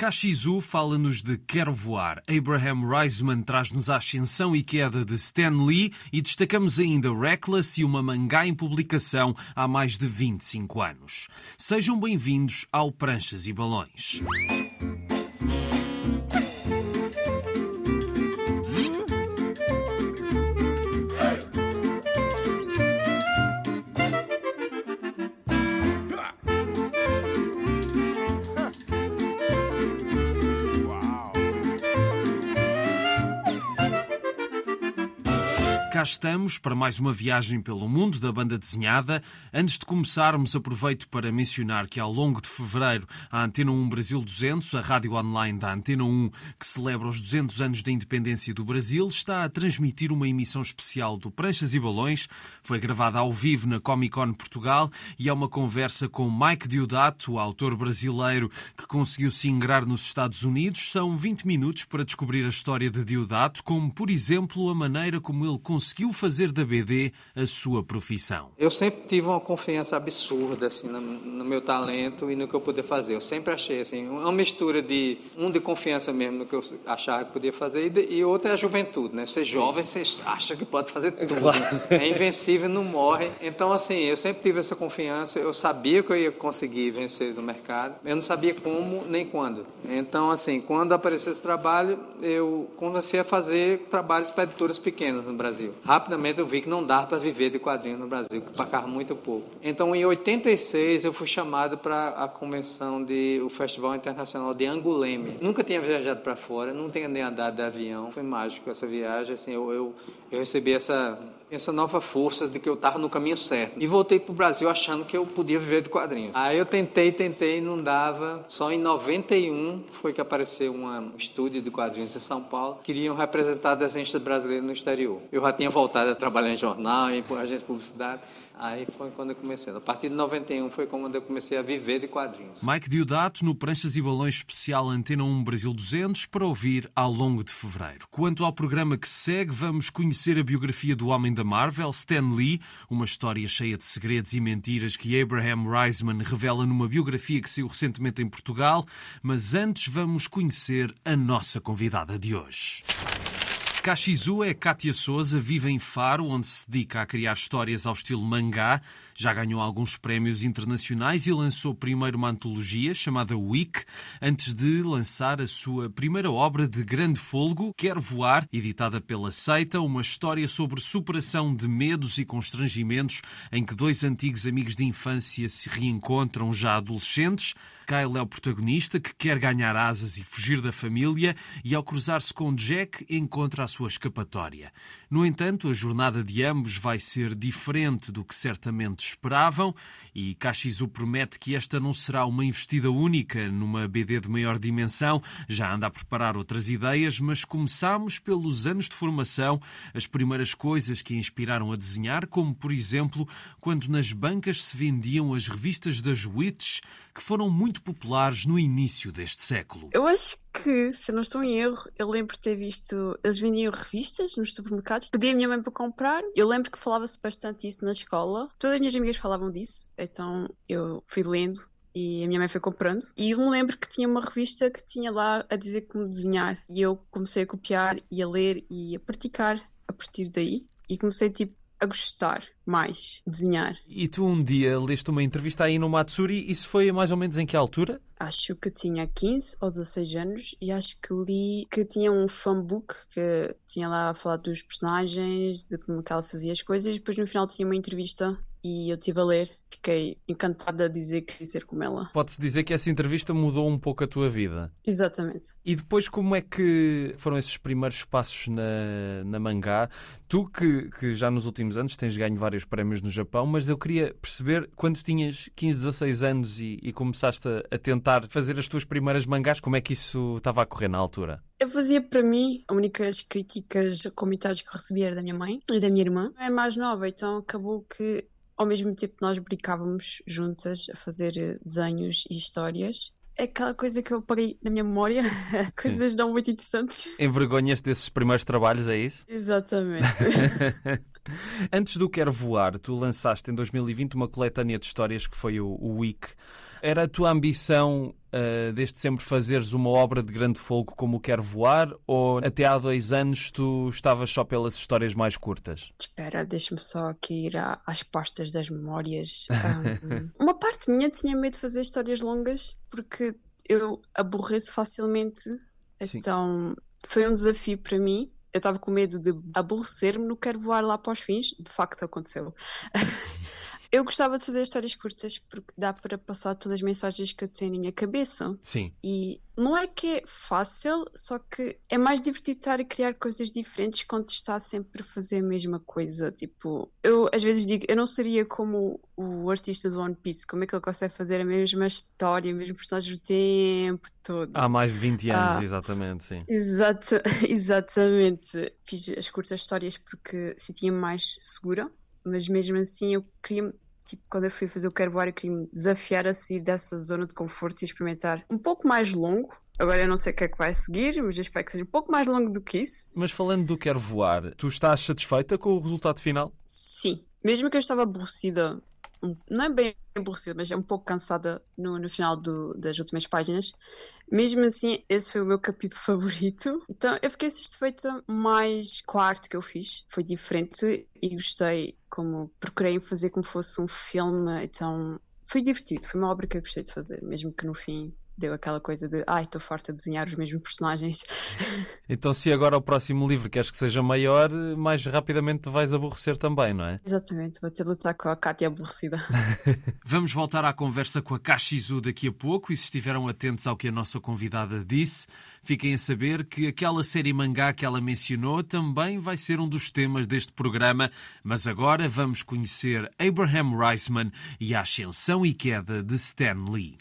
Kashizu fala-nos de Quero Voar. Abraham Reisman traz-nos a ascensão e queda de Stan Lee e destacamos ainda Reckless e uma mangá em publicação há mais de 25 anos. Sejam bem-vindos ao Pranchas e Balões. Cá estamos para mais uma viagem pelo mundo da banda desenhada. Antes de começarmos, aproveito para mencionar que ao longo de fevereiro a Antena 1 Brasil 200, a rádio online da Antena 1, que celebra os 200 anos da independência do Brasil, está a transmitir uma emissão especial do Pranchas e Balões. Foi gravada ao vivo na Comic Con Portugal e é uma conversa com Mike Diodato, o autor brasileiro que conseguiu se ingrar nos Estados Unidos. São 20 minutos para descobrir a história de Diodato, como, por exemplo, a maneira como ele conseguiu conseguiu fazer da BD a sua profissão? Eu sempre tive uma confiança absurda assim no, no meu talento e no que eu podia fazer. Eu sempre achei assim uma mistura de um de confiança mesmo no que eu achava que podia fazer e, de, e outra é a juventude, né? Você é jovem, você acha que pode fazer tudo. Claro. É invencível, não morre. Então assim, eu sempre tive essa confiança. Eu sabia que eu ia conseguir vencer no mercado. Eu não sabia como nem quando. Então assim, quando apareceu esse trabalho, eu comecei a fazer trabalhos para editoras pequenas no Brasil rapidamente eu vi que não dava para viver de quadrinhos no Brasil, que pagava muito pouco. Então, em 86, eu fui chamado para a convenção do Festival Internacional de Anguleme. Nunca tinha viajado para fora, não tinha nem andado de avião. Foi mágico essa viagem. Assim, eu, eu, eu recebi essa essa nova força de que eu estava no caminho certo. E voltei para o Brasil achando que eu podia viver de quadrinhos. Aí eu tentei, tentei, não dava. Só em 91 foi que apareceu um estúdio de quadrinhos em São Paulo. Queriam representar desenhistas brasileiros no exterior. Eu já tinha voltado a trabalhar em jornal, em agência de publicidade. Aí foi quando eu comecei. A partir de 91 foi quando eu comecei a viver de quadrinhos. Mike Diodato no Pranchas e Balões Especial Antena 1 Brasil 200 para ouvir ao longo de fevereiro. Quanto ao programa que segue, vamos conhecer a biografia do homem da Marvel, Stan Lee, uma história cheia de segredos e mentiras que Abraham Reisman revela numa biografia que saiu recentemente em Portugal. Mas antes vamos conhecer a nossa convidada de hoje. Kashizu é Kátia Souza, vive em Faro, onde se dedica a criar histórias ao estilo mangá. Já ganhou alguns prémios internacionais e lançou primeiro uma antologia chamada Week, antes de lançar a sua primeira obra de grande folgo, Quero Voar, editada pela Seita, uma história sobre superação de medos e constrangimentos em que dois antigos amigos de infância se reencontram já adolescentes. Kyle é o protagonista que quer ganhar asas e fugir da família e, ao cruzar-se com Jack, encontra a sua escapatória. No entanto, a jornada de ambos vai ser diferente do que certamente esperavam e Kashizu promete que esta não será uma investida única numa BD de maior dimensão. Já anda a preparar outras ideias, mas começamos pelos anos de formação, as primeiras coisas que a inspiraram a desenhar, como por exemplo, quando nas bancas se vendiam as revistas das Witches que foram muito populares no início deste século. Eu acho que, se não estou em erro, eu lembro de ter visto. Eles vendiam revistas nos supermercados, pedi a minha mãe para comprar. Eu lembro que falava-se bastante isso na escola. Todas as minhas amigas falavam disso, então eu fui lendo e a minha mãe foi comprando. E eu me lembro que tinha uma revista que tinha lá a dizer como desenhar. E eu comecei a copiar e a ler e a praticar a partir daí. E comecei tipo a gostar mais desenhar. E tu um dia leste uma entrevista aí no Matsuri, isso foi mais ou menos em que altura? Acho que tinha 15 ou 16 anos e acho que li que tinha um fanbook que tinha lá a falar dos personagens, de como que ela fazia as coisas, e depois no final tinha uma entrevista e eu estive a ler, fiquei encantada a dizer que ser como ela. Pode-se dizer que essa entrevista mudou um pouco a tua vida. Exatamente. E depois, como é que foram esses primeiros passos na, na mangá? Tu, que, que já nos últimos anos tens ganho vários prémios no Japão, mas eu queria perceber, quando tinhas 15, 16 anos e, e começaste a, a tentar fazer as tuas primeiras mangás, como é que isso estava a correr na altura? Eu fazia para mim, as únicas críticas, comentários que eu recebia era da minha mãe e da minha irmã. Eu era mais nova, então acabou que ao mesmo tempo nós brincávamos juntas a fazer desenhos e histórias. É aquela coisa que eu apaguei na minha memória, coisas não muito interessantes. Envergonhas desses primeiros trabalhos, é isso? Exatamente. Antes do Quero Voar, tu lançaste em 2020 uma coletânea de histórias que foi o, o Week. Era a tua ambição uh, desde sempre fazeres uma obra de grande folgo como Quer Voar ou até há dois anos tu estavas só pelas histórias mais curtas? Espera, deixa-me só aqui ir à, às pastas das memórias. Um, uma parte minha tinha medo de fazer histórias longas porque eu aborreço facilmente, Sim. então foi um desafio para mim eu estava com medo de aborrecer-me no quero voar lá para os fins. De facto, aconteceu. eu gostava de fazer histórias curtas porque dá para passar todas as mensagens que eu tenho na minha cabeça. Sim. E não é que é fácil, só que é mais divertido estar a criar coisas diferentes quando está sempre a fazer a mesma coisa. Tipo, eu às vezes digo, eu não seria como o artista do One Piece, como é que ele consegue fazer a mesma história, o mesmo personagem o tempo todo. Há mais de 20 anos, ah, exatamente, sim. Exato, exatamente. Fiz as curtas histórias porque se tinha mais segura, mas mesmo assim eu queria tipo, quando eu fui fazer o Quero Voar, eu queria me desafiar a sair dessa zona de conforto e experimentar um pouco mais longo. Agora eu não sei o que é que vai seguir, mas eu espero que seja um pouco mais longo do que isso. Mas falando do Quero Voar, tu estás satisfeita com o resultado final? Sim. Mesmo que eu estava aborrecida não é bem aborrecida, mas é um pouco cansada no, no final do, das últimas páginas. Mesmo assim, esse foi o meu capítulo favorito. Então, eu fiquei satisfeita mais com arte que eu fiz. Foi diferente e gostei, como procurei fazer como fosse um filme. Então, foi divertido. Foi uma obra que eu gostei de fazer, mesmo que no fim deu aquela coisa de ai, estou farta de desenhar os mesmos personagens. Então, se agora o próximo livro queres que seja maior, mais rapidamente te vais aborrecer também, não é? Exatamente, vou ter de lutar com a Kátia aborrecida. Vamos voltar à conversa com a Kashizu daqui a pouco e se estiveram atentos ao que a nossa convidada disse, fiquem a saber que aquela série mangá que ela mencionou também vai ser um dos temas deste programa, mas agora vamos conhecer Abraham Reisman e a ascensão e queda de Stan Lee.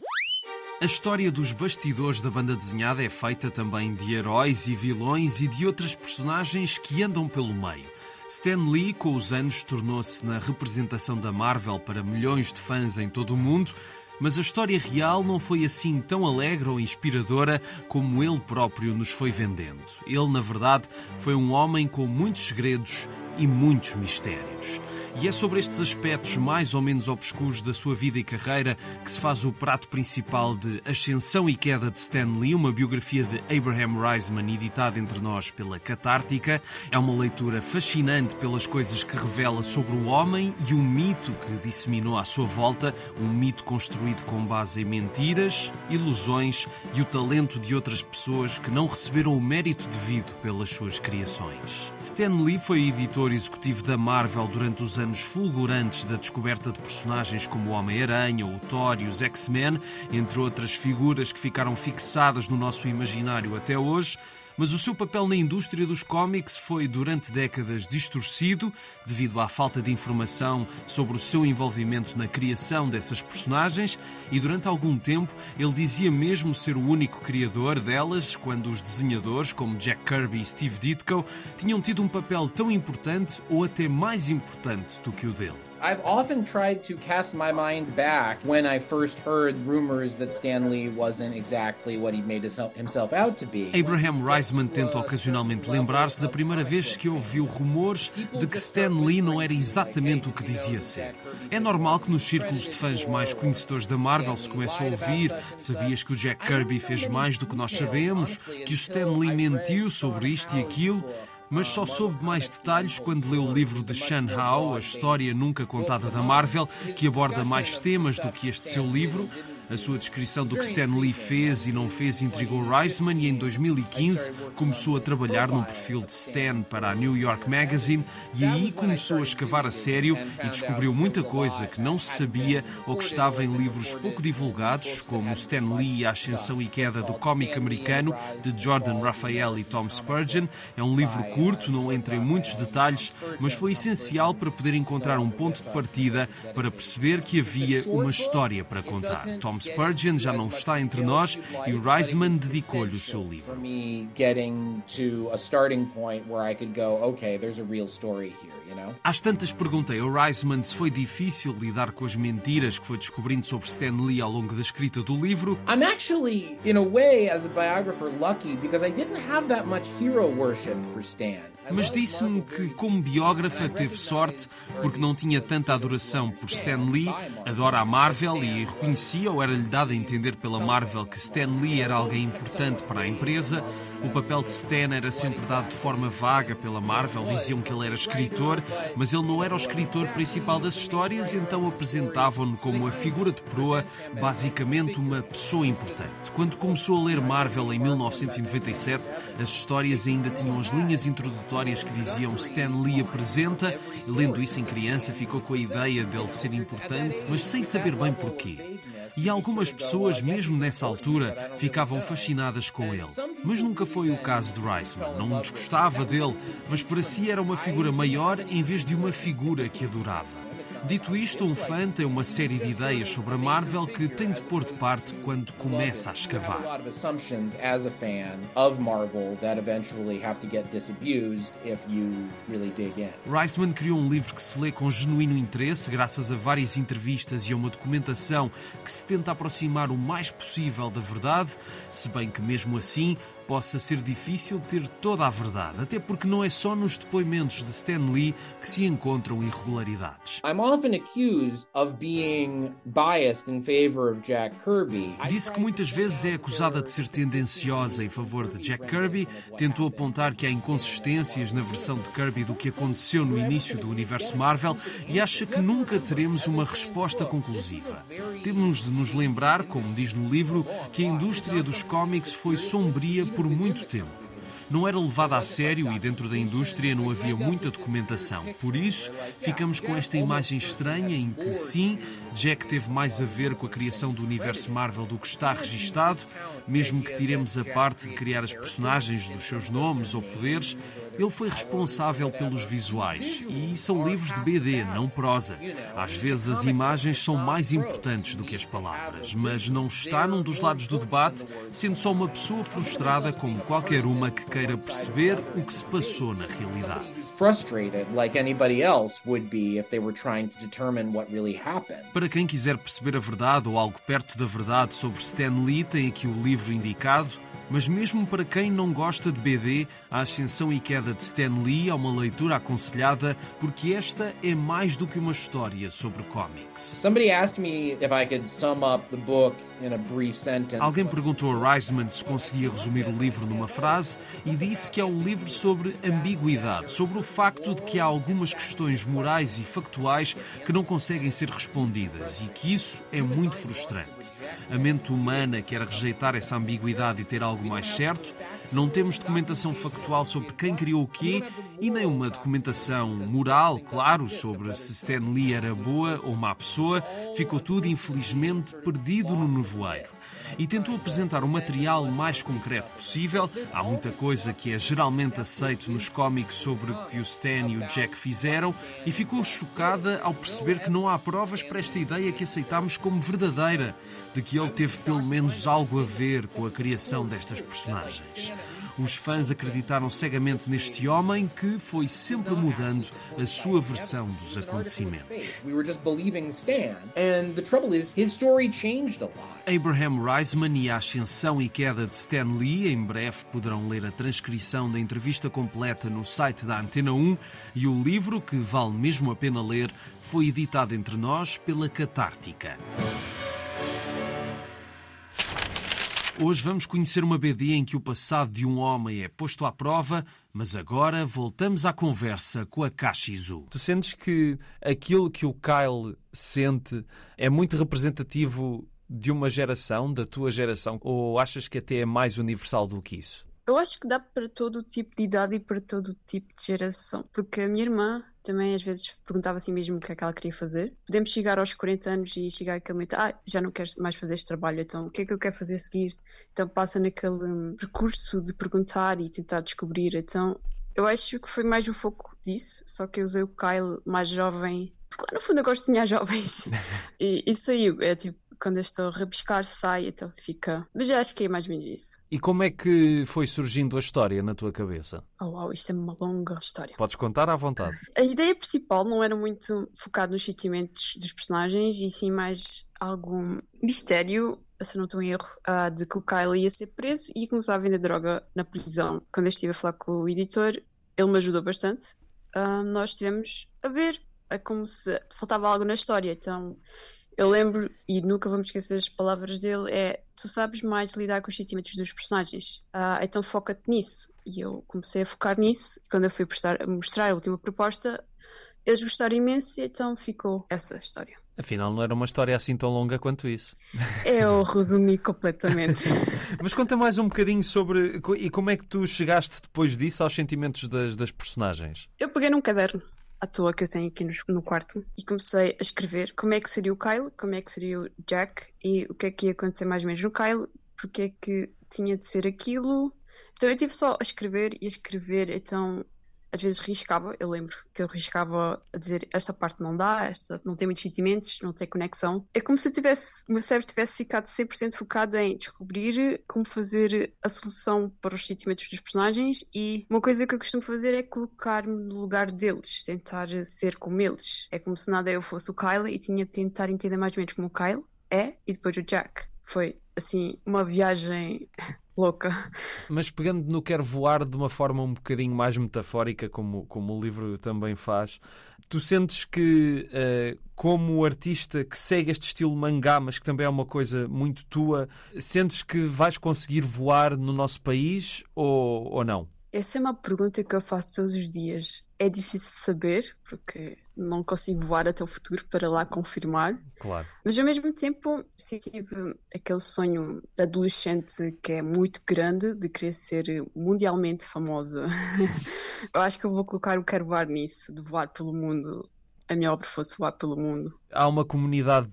A história dos bastidores da banda desenhada é feita também de heróis e vilões e de outras personagens que andam pelo meio. Stan Lee, com os anos, tornou-se na representação da Marvel para milhões de fãs em todo o mundo, mas a história real não foi assim tão alegre ou inspiradora como ele próprio nos foi vendendo. Ele, na verdade, foi um homem com muitos segredos e muitos mistérios. E é sobre estes aspectos mais ou menos obscuros da sua vida e carreira que se faz o prato principal de Ascensão e Queda de Stan Lee, uma biografia de Abraham Reisman editada entre nós pela Catártica. É uma leitura fascinante pelas coisas que revela sobre o homem e o mito que disseminou à sua volta, um mito construído com base em mentiras, ilusões e o talento de outras pessoas que não receberam o mérito devido pelas suas criações. Stan Lee foi editor executivo da Marvel durante os anos fulgurantes da descoberta de personagens como o Homem-Aranha, o Thor e os X-Men, entre outras figuras que ficaram fixadas no nosso imaginário até hoje, mas o seu papel na indústria dos cómics foi durante décadas distorcido devido à falta de informação sobre o seu envolvimento na criação dessas personagens e durante algum tempo ele dizia mesmo ser o único criador delas quando os desenhadores como Jack Kirby e Steve Ditko tinham tido um papel tão importante ou até mais importante do que o dele. I've often tried to cast my mind back when I first heard rumors that Stan Lee wasn't exactly what he made himself out to be. Abraham Reisman tenta ocasionalmente lembrar-se da primeira vez que ouviu rumores de que Stan Lee não era exatamente o que dizia ser. É normal que nos círculos de fãs mais conhecedores da Marvel se comece a ouvir sabias que o Jack Kirby fez mais do que nós sabemos, que o Stan Lee mentiu sobre isto e aquilo mas só soube mais detalhes quando leu o livro de Shan Hao, A História Nunca Contada da Marvel, que aborda mais temas do que este seu livro, a sua descrição do que Stan Lee fez e não fez intrigou Reisman e em 2015 começou a trabalhar num perfil de Stan para a New York Magazine e aí começou a escavar a sério e descobriu muita coisa que não se sabia ou que estava em livros pouco divulgados, como Stan Lee A Ascensão e Queda do cómic americano de Jordan Raphael e Tom Spurgeon. É um livro curto, não entra em muitos detalhes, mas foi essencial para poder encontrar um ponto de partida para perceber que havia uma história para contar. Tom Spurgeon já não está entre nós e o Reisman dedicou-lhe o seu livro. Às tantas perguntei ao Reisman se foi difícil lidar com as mentiras que foi descobrindo sobre Stan Lee ao longo da escrita do livro. I'm actually, in a way, as a biographer, lucky because I didn't have that much hero worship for Stan mas disse-me que, como biógrafa, teve sorte porque não tinha tanta adoração por Stan Lee, adora a Marvel e reconhecia ou era era-lhe dado a entender pela Marvel que Stan Lee era alguém importante para a empresa. O papel de Stan era sempre dado de forma vaga pela Marvel, diziam que ele era escritor, mas ele não era o escritor principal das histórias, então apresentavam-no como a figura de proa, basicamente uma pessoa importante. Quando começou a ler Marvel em 1997, as histórias ainda tinham as linhas introdutórias que diziam Stan Lee apresenta, lendo isso em criança ficou com a ideia dele ser importante, mas sem saber bem porquê. E algumas pessoas, mesmo nessa altura, ficavam fascinadas com ele. Mas nunca foi o caso de Reisman. Não desgostava dele, mas para si era uma figura maior em vez de uma figura que adorava. Dito isto, um fã tem uma série de ideias sobre a Marvel que tem de pôr de parte quando começa a escavar. Reisman criou um livro que se lê com genuíno interesse, graças a várias entrevistas e a uma documentação que se tenta aproximar o mais possível da verdade, se bem que mesmo assim possa ser difícil ter toda a verdade, até porque não é só nos depoimentos de Stan Lee que se encontram irregularidades. I'm often accused of being biased in favor of Jack Kirby. Disse que muitas vezes é acusada de ser tendenciosa em favor de Jack Kirby, tentou apontar que há inconsistências na versão de Kirby do que aconteceu no início do universo Marvel e acha que nunca teremos uma resposta conclusiva. Temos de nos lembrar, como diz no livro, que a indústria dos cómics foi sombria por muito tempo. Não era levada a sério e dentro da indústria não havia muita documentação. Por isso, ficamos com esta imagem estranha em que, sim, Jack teve mais a ver com a criação do universo Marvel do que está registado, mesmo que tiremos a parte de criar as personagens dos seus nomes ou poderes, ele foi responsável pelos visuais e são livros de BD, não prosa. Às vezes as imagens são mais importantes do que as palavras, mas não está num dos lados do debate, sendo só uma pessoa frustrada como qualquer uma que queira perceber o que se passou na realidade. Para quem quiser perceber a verdade ou algo perto da verdade sobre Stan Lee, tem aqui o livro indicado. Mas mesmo para quem não gosta de BD, a ascensão e queda de Stan Lee é uma leitura aconselhada porque esta é mais do que uma história sobre cómics. Alguém perguntou a Reisman se conseguia resumir o livro numa frase e disse que é um livro sobre ambiguidade, sobre o facto de que há algumas questões morais e factuais que não conseguem ser respondidas e que isso é muito frustrante. A mente humana quer rejeitar essa ambiguidade e ter algo algo mais certo. Não temos documentação factual sobre quem criou o quê e nem uma documentação moral, claro, sobre se Stan Lee era boa ou má pessoa. Ficou tudo, infelizmente, perdido no nevoeiro e tentou apresentar o material mais concreto possível. Há muita coisa que é geralmente aceito nos cómics sobre o que o Stan e o Jack fizeram e ficou chocada ao perceber que não há provas para esta ideia que aceitamos como verdadeira, de que ele teve pelo menos algo a ver com a criação destas personagens. Os fãs acreditaram cegamente neste homem que foi sempre mudando a sua versão dos acontecimentos. Abraham Reisman e a ascensão e queda de Stan Lee. Em breve poderão ler a transcrição da entrevista completa no site da Antena 1 e o livro, que vale mesmo a pena ler, foi editado entre nós pela Catártica. Hoje vamos conhecer uma BD em que o passado de um homem é posto à prova, mas agora voltamos à conversa com a Kashizu. Tu sentes que aquilo que o Kyle sente é muito representativo de uma geração, da tua geração, ou achas que até é mais universal do que isso? Eu acho que dá para todo o tipo de idade e para todo o tipo de geração, porque a minha irmã também às vezes perguntava assim mesmo o que é que ela queria fazer. Podemos chegar aos 40 anos e chegar àquele momento, ah, já não quero mais fazer este trabalho, então o que é que eu quero fazer a seguir? Então passa naquele um, percurso de perguntar e tentar descobrir. Então eu acho que foi mais o foco disso, só que eu usei o Kyle mais jovem, porque lá no fundo eu gosto de sonhar jovens. e, e saiu, é tipo, quando eu estou a rabiscar sai, então fica. Mas já acho que é mais ou menos isso. E como é que foi surgindo a história na tua cabeça? Oh, uau, isto é uma longa história. Podes contar à vontade. A ideia principal não era muito focada nos sentimentos dos personagens e sim mais algum mistério se não estou em erro, uh, de que o Kyle ia ser preso e começar a vender droga na prisão. Quando eu estive a falar com o editor, ele me ajudou bastante. Uh, nós estivemos a ver é como se faltava algo na história, então Eu lembro, e nunca vamos esquecer as palavras dele, é tu sabes mais lidar com os sentimentos dos personagens, ah, então foca-te nisso. E eu comecei a focar nisso, e quando eu fui prestar, mostrar a última proposta, eles gostaram imenso, e então ficou essa história. Afinal, não era uma história assim tão longa quanto isso. Eu resumi completamente. Mas conta mais um bocadinho sobre. E como é que tu chegaste depois disso aos sentimentos das, das personagens? Eu peguei num caderno à toa que eu tenho aqui no, no, quarto e comecei a escrever como é que seria o Kyle, como é que seria o Jack e o que é que ia acontecer mais ou menos no Kyle, porque é que tinha de ser aquilo. Então eu tive só a escrever e a escrever, então às vezes riscava, eu lembro que eu riscava a dizer esta parte não dá, esta não tem muitos sentimentos, não tem conexão. É como se tivesse, o meu cérebro tivesse ficado 100% focado em descobrir como fazer a solução para os sentimentos dos personagens e uma coisa que eu costumo fazer é colocar-me no lugar deles, tentar ser como eles. É como se nada eu fosse o Kyle e tinha de tentar entender mais ou menos como o Kyle é e depois o Jack. Foi assim uma viagem louca. Mas pegando no Quer Voar de uma forma um bocadinho mais metafórica, como, como o livro também faz, tu sentes que, uh, como artista que segue este estilo mangá, mas que também é uma coisa muito tua, sentes que vais conseguir voar no nosso país ou, ou não? Essa é uma pergunta que eu faço todos os dias. É difícil de saber, porque não consigo voar até o futuro para lá confirmar. Claro. Mas ao mesmo tempo, se tive aquele sonho de adolescente que é muito grande, de querer ser mundialmente famosa. eu acho que eu vou colocar o quero voar nisso, de voar pelo mundo. A minha obra fosse voar pelo mundo. Há uma comunidade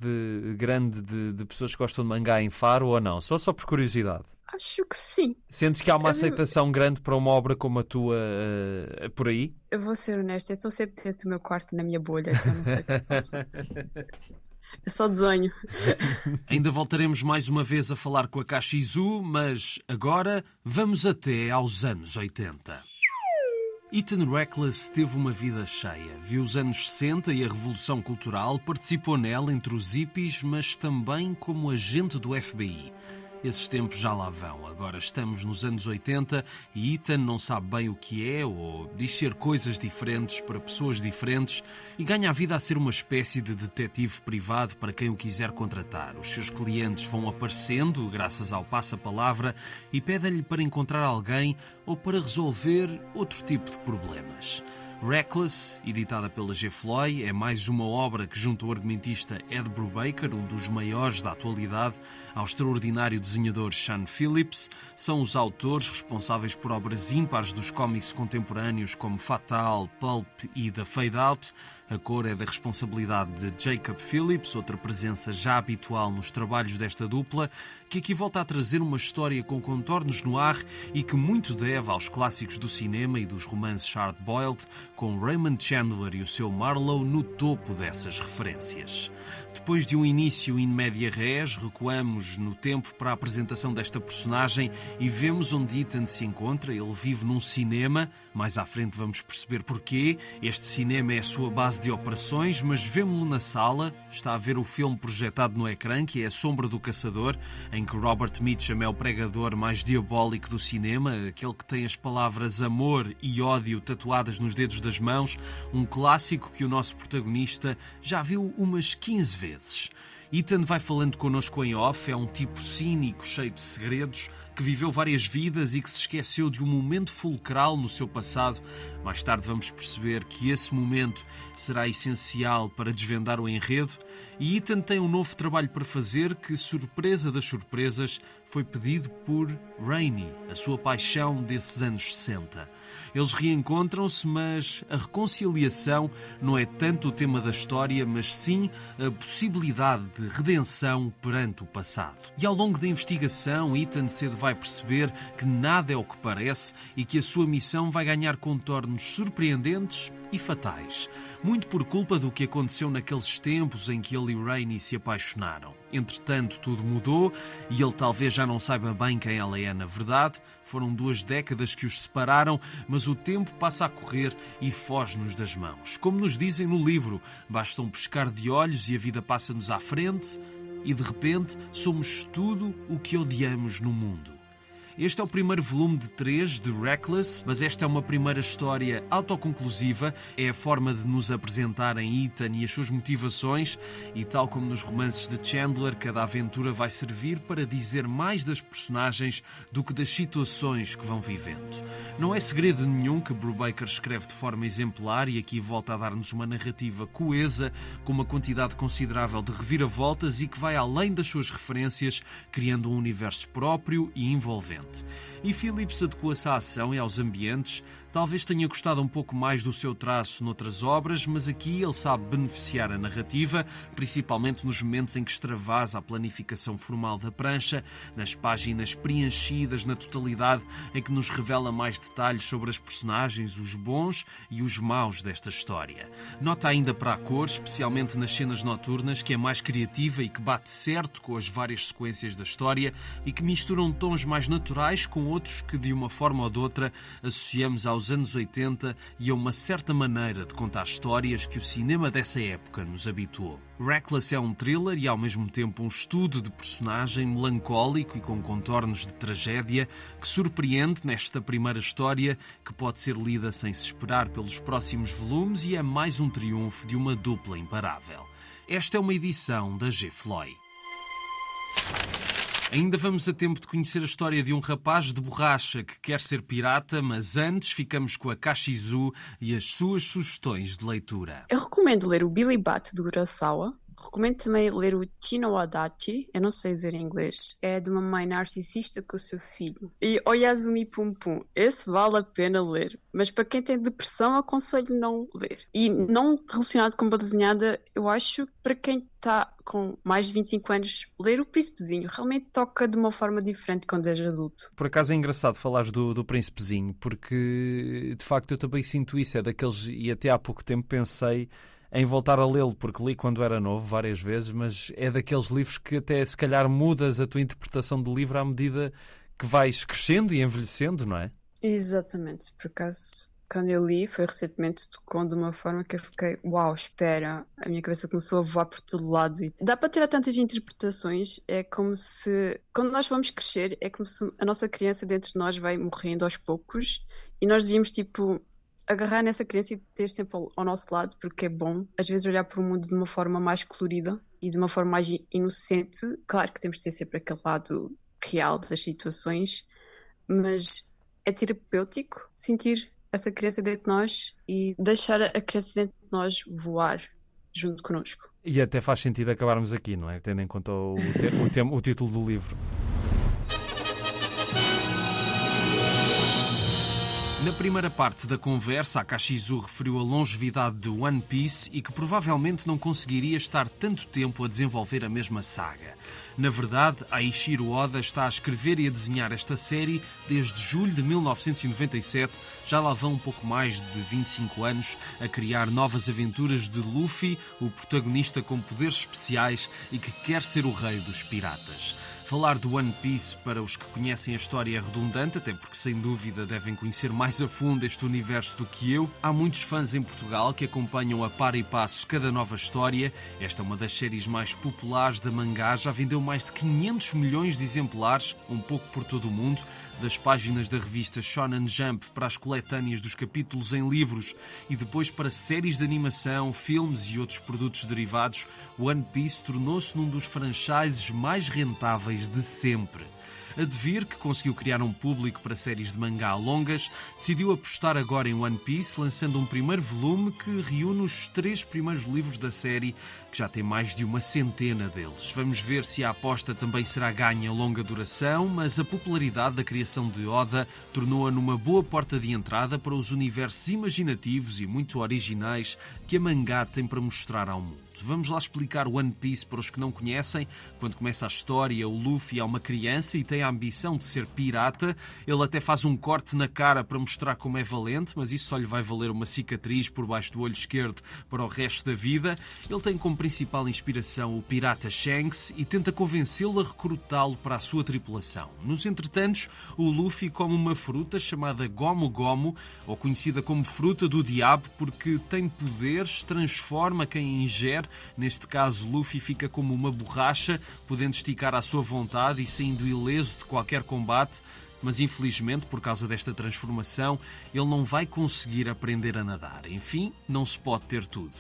grande de, de pessoas que gostam de mangá em Faro ou não? Só só por curiosidade. Acho que sim. Sentes que há uma aceitação grande para uma obra como a tua uh, por aí? Eu vou ser honesta, eu estou sempre dentro do meu quarto, na minha bolha, então não sei o que se passa. É só desenho. Ainda voltaremos mais uma vez a falar com a Kashizu, mas agora vamos até aos anos 80. Ethan Reckless teve uma vida cheia. Viu os anos 60 e a Revolução Cultural, participou nela entre os hippies, mas também como agente do FBI. Esses tempos já lá vão. Agora estamos nos anos 80 e Ethan não sabe bem o que é ou diz ser coisas diferentes para pessoas diferentes e ganha a vida a ser uma espécie de detetive privado para quem o quiser contratar. Os seus clientes vão aparecendo graças ao passa-palavra e pedem-lhe para encontrar alguém ou para resolver outro tipo de problemas. Reckless, editada pela G. Floyd, é mais uma obra que junta o argumentista Ed Brubaker, um dos maiores da atualidade, ao extraordinário desenhador Sean Phillips. São os autores responsáveis por obras ímpares dos cómics contemporâneos como Fatal, Pulp e The Fade Out. A cor é da responsabilidade de Jacob Phillips, outra presença já habitual nos trabalhos desta dupla, que aqui volta a trazer uma história com contornos no ar e que muito deve aos clássicos do cinema e dos romances hard-boiled, com Raymond Chandler e o seu Marlowe no topo dessas referências. Depois de um início in media res, recuamos no tempo para a apresentação desta personagem e vemos onde Ethan se encontra. Ele vive num cinema, mais à frente vamos perceber porquê. Este cinema é a sua base de operações, mas vemos-lo na sala, está a ver o filme projetado no ecrã, que é A Sombra do Caçador, em que Robert Mitchum é o pregador mais diabólico do cinema, aquele que tem as palavras amor e ódio tatuadas nos dedos das mãos, um clássico que o nosso protagonista já viu umas 15 vezes vezes. Ethan vai falando connosco em off, é um tipo cínico, cheio de segredos, que viveu várias vidas e que se esqueceu de um momento fulcral no seu passado. Mais tarde vamos perceber que esse momento será essencial para desvendar o enredo. E Ethan tem um novo trabalho para fazer que, surpresa das surpresas, foi pedido por Rainey, a sua paixão desses anos 60. Eles reencontram-se, mas a reconciliação não é tanto o tema da história, mas sim a possibilidade de redenção perante o passado. E ao longo da investigação, Ethan cedo vai perceber que nada é o que parece e que a sua missão vai ganhar contornos surpreendentes e fatais. Muito por culpa do que aconteceu naqueles tempos em que ele e Rainey se apaixonaram. Entretanto, tudo mudou e ele talvez já não saiba bem quem ela é na verdade. Foram duas décadas que os separaram, mas o tempo passa a correr e foge-nos das mãos. Como nos dizem no livro, basta um pescar de olhos e a vida passa-nos à frente e de repente somos tudo o que odiamos no mundo. Este é o primeiro volume de três de Reckless, mas esta é uma primeira história autoconclusiva. É a forma de nos apresentarem Ethan e as suas motivações, e tal como nos romances de Chandler, cada aventura vai servir para dizer mais das personagens do que das situações que vão vivendo. Não é segredo nenhum que Brubaker escreve de forma exemplar e aqui volta a dar-nos uma narrativa coesa, com uma quantidade considerável de reviravoltas e que vai além das suas referências, criando um universo próprio e envolvente. E Phillips adequa-se à ação e aos ambientes, Talvez tenha gostado um pouco mais do seu traço noutras obras, mas aqui ele sabe beneficiar a narrativa, principalmente nos momentos em que extravasa a planificação formal da prancha, nas páginas preenchidas na totalidade, em que nos revela mais detalhes sobre as personagens, os bons e os maus desta história. Nota ainda para a cor, especialmente nas cenas noturnas, que é mais criativa e que bate certo com as várias sequências da história e que misturam tons mais naturais com outros que, de uma forma ou de outra, associamos aos aos anos 80 e a uma certa maneira de contar histórias que o cinema dessa época nos habituou. Reckless é um thriller e ao mesmo tempo um estudo de personagem melancólico e com contornos de tragédia que surpreende nesta primeira história que pode ser lida sem se esperar pelos próximos volumes e é mais um triunfo de uma dupla imparável. Esta é uma edição da G. Floyd. Ainda vamos a tempo de conhecer a história de um rapaz de borracha que quer ser pirata, mas antes ficamos com a Kashizu e as suas sugestões de leitura. Eu recomendo ler o Billy Bat do Urasawa, Recomendo também ler o Chino Adachi, eu não sei dizer em inglês, é de uma mãe narcisista com o seu filho. E Oyazumi Pum Pum, esse vale a pena ler, mas para quem tem depressão aconselho não ler. E não relacionado com desenhada, eu acho para quem está com mais de 25 anos, ler o Príncipezinho realmente toca de uma forma diferente quando és adulto. Por acaso é engraçado falares do, do Príncipezinho, porque de facto eu também sinto isso, é daqueles, e até há pouco tempo pensei em voltar a lê-lo, porque li quando era novo várias vezes, mas é daqueles livros que até se calhar mudas a tua interpretação do livro à medida que vais crescendo e envelhecendo, não é? Exatamente, por acaso quando eu li foi recentemente tocou de uma forma que eu fiquei, uau, espera, a minha cabeça começou a voar por todo lado. E dá para ter tantas interpretações, é como se, quando nós vamos crescer, é como se a nossa criança dentro de nós vai morrendo aos poucos e nós devíamos, tipo, agarrar nessa criança e ter sempre ao, nosso lado, porque é bom, às vezes, olhar para o mundo de uma forma mais colorida e de uma forma mais inocente. Claro que temos de ter sempre aquele lado real das situações, mas é terapêutico sentir essa criança dentro de nós e deixar a criança dentro de nós voar junto connosco. E até faz sentido acabarmos aqui, não é? Tendo em conta o, o, o título do livro. Na primeira parte da conversa, a Kashizu referiu a longevidade de One Piece e que provavelmente não conseguiria estar tanto tempo a desenvolver a mesma saga. Na verdade, Aishiro Oda está a escrever e a desenhar esta série desde julho de 1997, já lá vão um pouco mais de 25 anos, a criar novas aventuras de Luffy, o protagonista com poderes especiais e que quer ser o rei dos piratas. Falar do One Piece para os que conhecem a história é redundante, até porque sem dúvida devem conhecer mais a fundo este universo do que eu. Há muitos fãs em Portugal que acompanham a par e passo cada nova história. Esta é uma das séries mais populares da mangá, já vendeu mais de 500 milhões de exemplares, um pouco por todo o mundo das páginas da revista Shonen Jump para as coletâneas dos capítulos em livros e depois para séries de animação, filmes e outros produtos derivados, One Piece tornou-se num dos franchises mais rentáveis de sempre. A Devir, que conseguiu criar um público para séries de mangá longas, decidiu apostar agora em One Piece, lançando um primeiro volume que reúne os três primeiros livros da série, que já tem mais de uma centena deles. Vamos ver se a aposta também será ganha longa duração, mas a popularidade da criação de Oda tornou-a numa boa porta de entrada para os universos imaginativos e muito originais que a mangá tem para mostrar ao mundo. Vamos lá explicar One Piece para os que não conhecem. Quando começa a história, o Luffy é uma criança e tem a ambição de ser pirata. Ele até faz um corte na cara para mostrar como é valente, mas isso só lhe vai valer uma cicatriz por baixo do olho esquerdo para o resto da vida. Ele tem como principal inspiração o pirata Shanks e tenta convencê-lo a recrutá-lo para a sua tripulação. Nos entretantos, o Luffy come uma fruta chamada Gomu Gomu, ou conhecida como fruta do diabo, porque tem poderes, transforma quem ingere Neste caso, Luffy fica como uma borracha, podendo esticar à sua vontade e saindo ileso de qualquer combate. mas infelizmente, por causa desta transformação, ele não vai conseguir aprender a nadar. Enfim, não se pode ter tudo.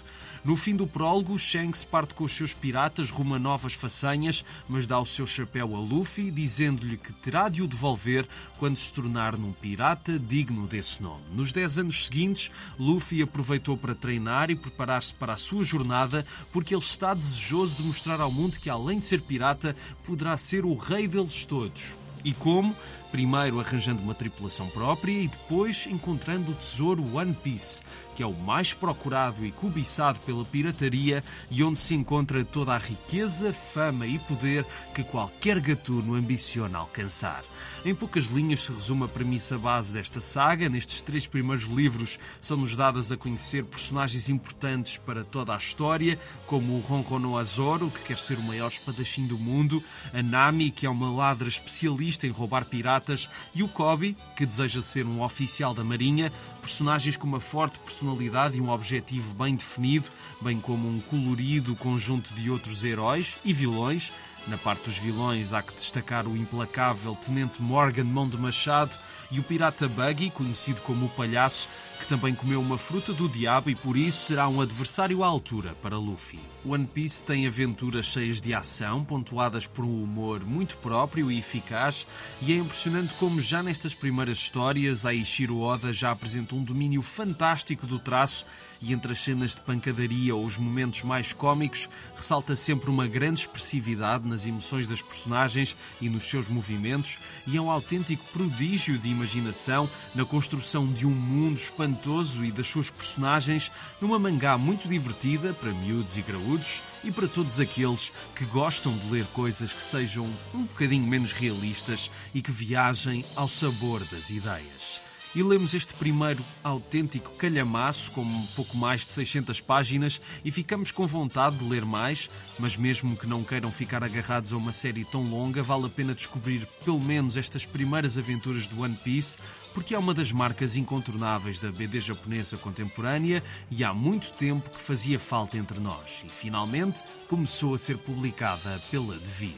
No fim do prólogo, Shanks parte com os seus piratas rumo a novas façanhas, mas dá o seu chapéu a Luffy, dizendo-lhe que terá de o devolver quando se tornar num pirata digno desse nome. Nos 10 anos seguintes, Luffy aproveitou para treinar e preparar-se para a sua jornada, porque ele está desejoso de mostrar ao mundo que, além de ser pirata, poderá ser o rei deles todos. E como? Primeiro arranjando uma tripulação própria e depois encontrando o tesouro One Piece, que é o mais procurado e cobiçado pela pirataria e onde se encontra toda a riqueza, fama e poder que qualquer gatuno ambiciona alcançar. Em poucas linhas se resume a premissa base desta saga. Nestes três primeiros livros são-nos dadas a conhecer personagens importantes para toda a história, como o Ronrono Azoro, que quer ser o maior espadachim do mundo, a Nami, que é uma ladra especialista em roubar piratas, e o Kobe, que deseja ser um oficial da Marinha, personagens com uma forte personalidade e um objetivo bem definido, bem como um colorido conjunto de outros heróis e vilões. Na parte dos vilões há que destacar o implacável Tenente Morgan Mão de Machado e o pirata Buggy, conhecido como o Palhaço, que também comeu uma fruta do diabo e por isso será um adversário à altura para Luffy. One Piece tem aventuras cheias de ação, pontuadas por um humor muito próprio e eficaz, e é impressionante como já nestas primeiras histórias a Oda já apresenta um domínio fantástico do traço e entre as cenas de pancadaria ou os momentos mais cômicos, ressalta sempre uma grande expressividade nas emoções das personagens e nos seus movimentos, e é um autêntico prodígio de imaginação na construção de um mundo espantoso e das suas personagens, numa mangá muito divertida para miúdos e graúdos e para todos aqueles que gostam de ler coisas que sejam um bocadinho menos realistas e que viajem ao sabor das ideias e lemos este primeiro autêntico calhamaço com pouco mais de 600 páginas e ficamos com vontade de ler mais, mas mesmo que não queiram ficar agarrados a uma série tão longa, vale a pena descobrir pelo menos estas primeiras aventuras do One Piece, porque é uma das marcas incontornáveis da BD japonesa contemporânea e há muito tempo que fazia falta entre nós e finalmente começou a ser publicada pela Devir.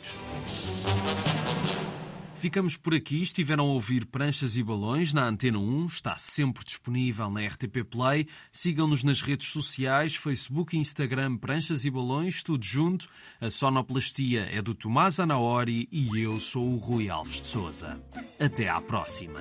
Ficamos por aqui. Estiveram a ouvir Pranchas e Balões na Antena 1. Está sempre disponível na RTP Play. Sigam-nos nas redes sociais, Facebook e Instagram Pranchas e Balões, tudo junto. A sonoplastia é do Tomás Anaori e eu sou o Rui Alves de Souza. Até à próxima.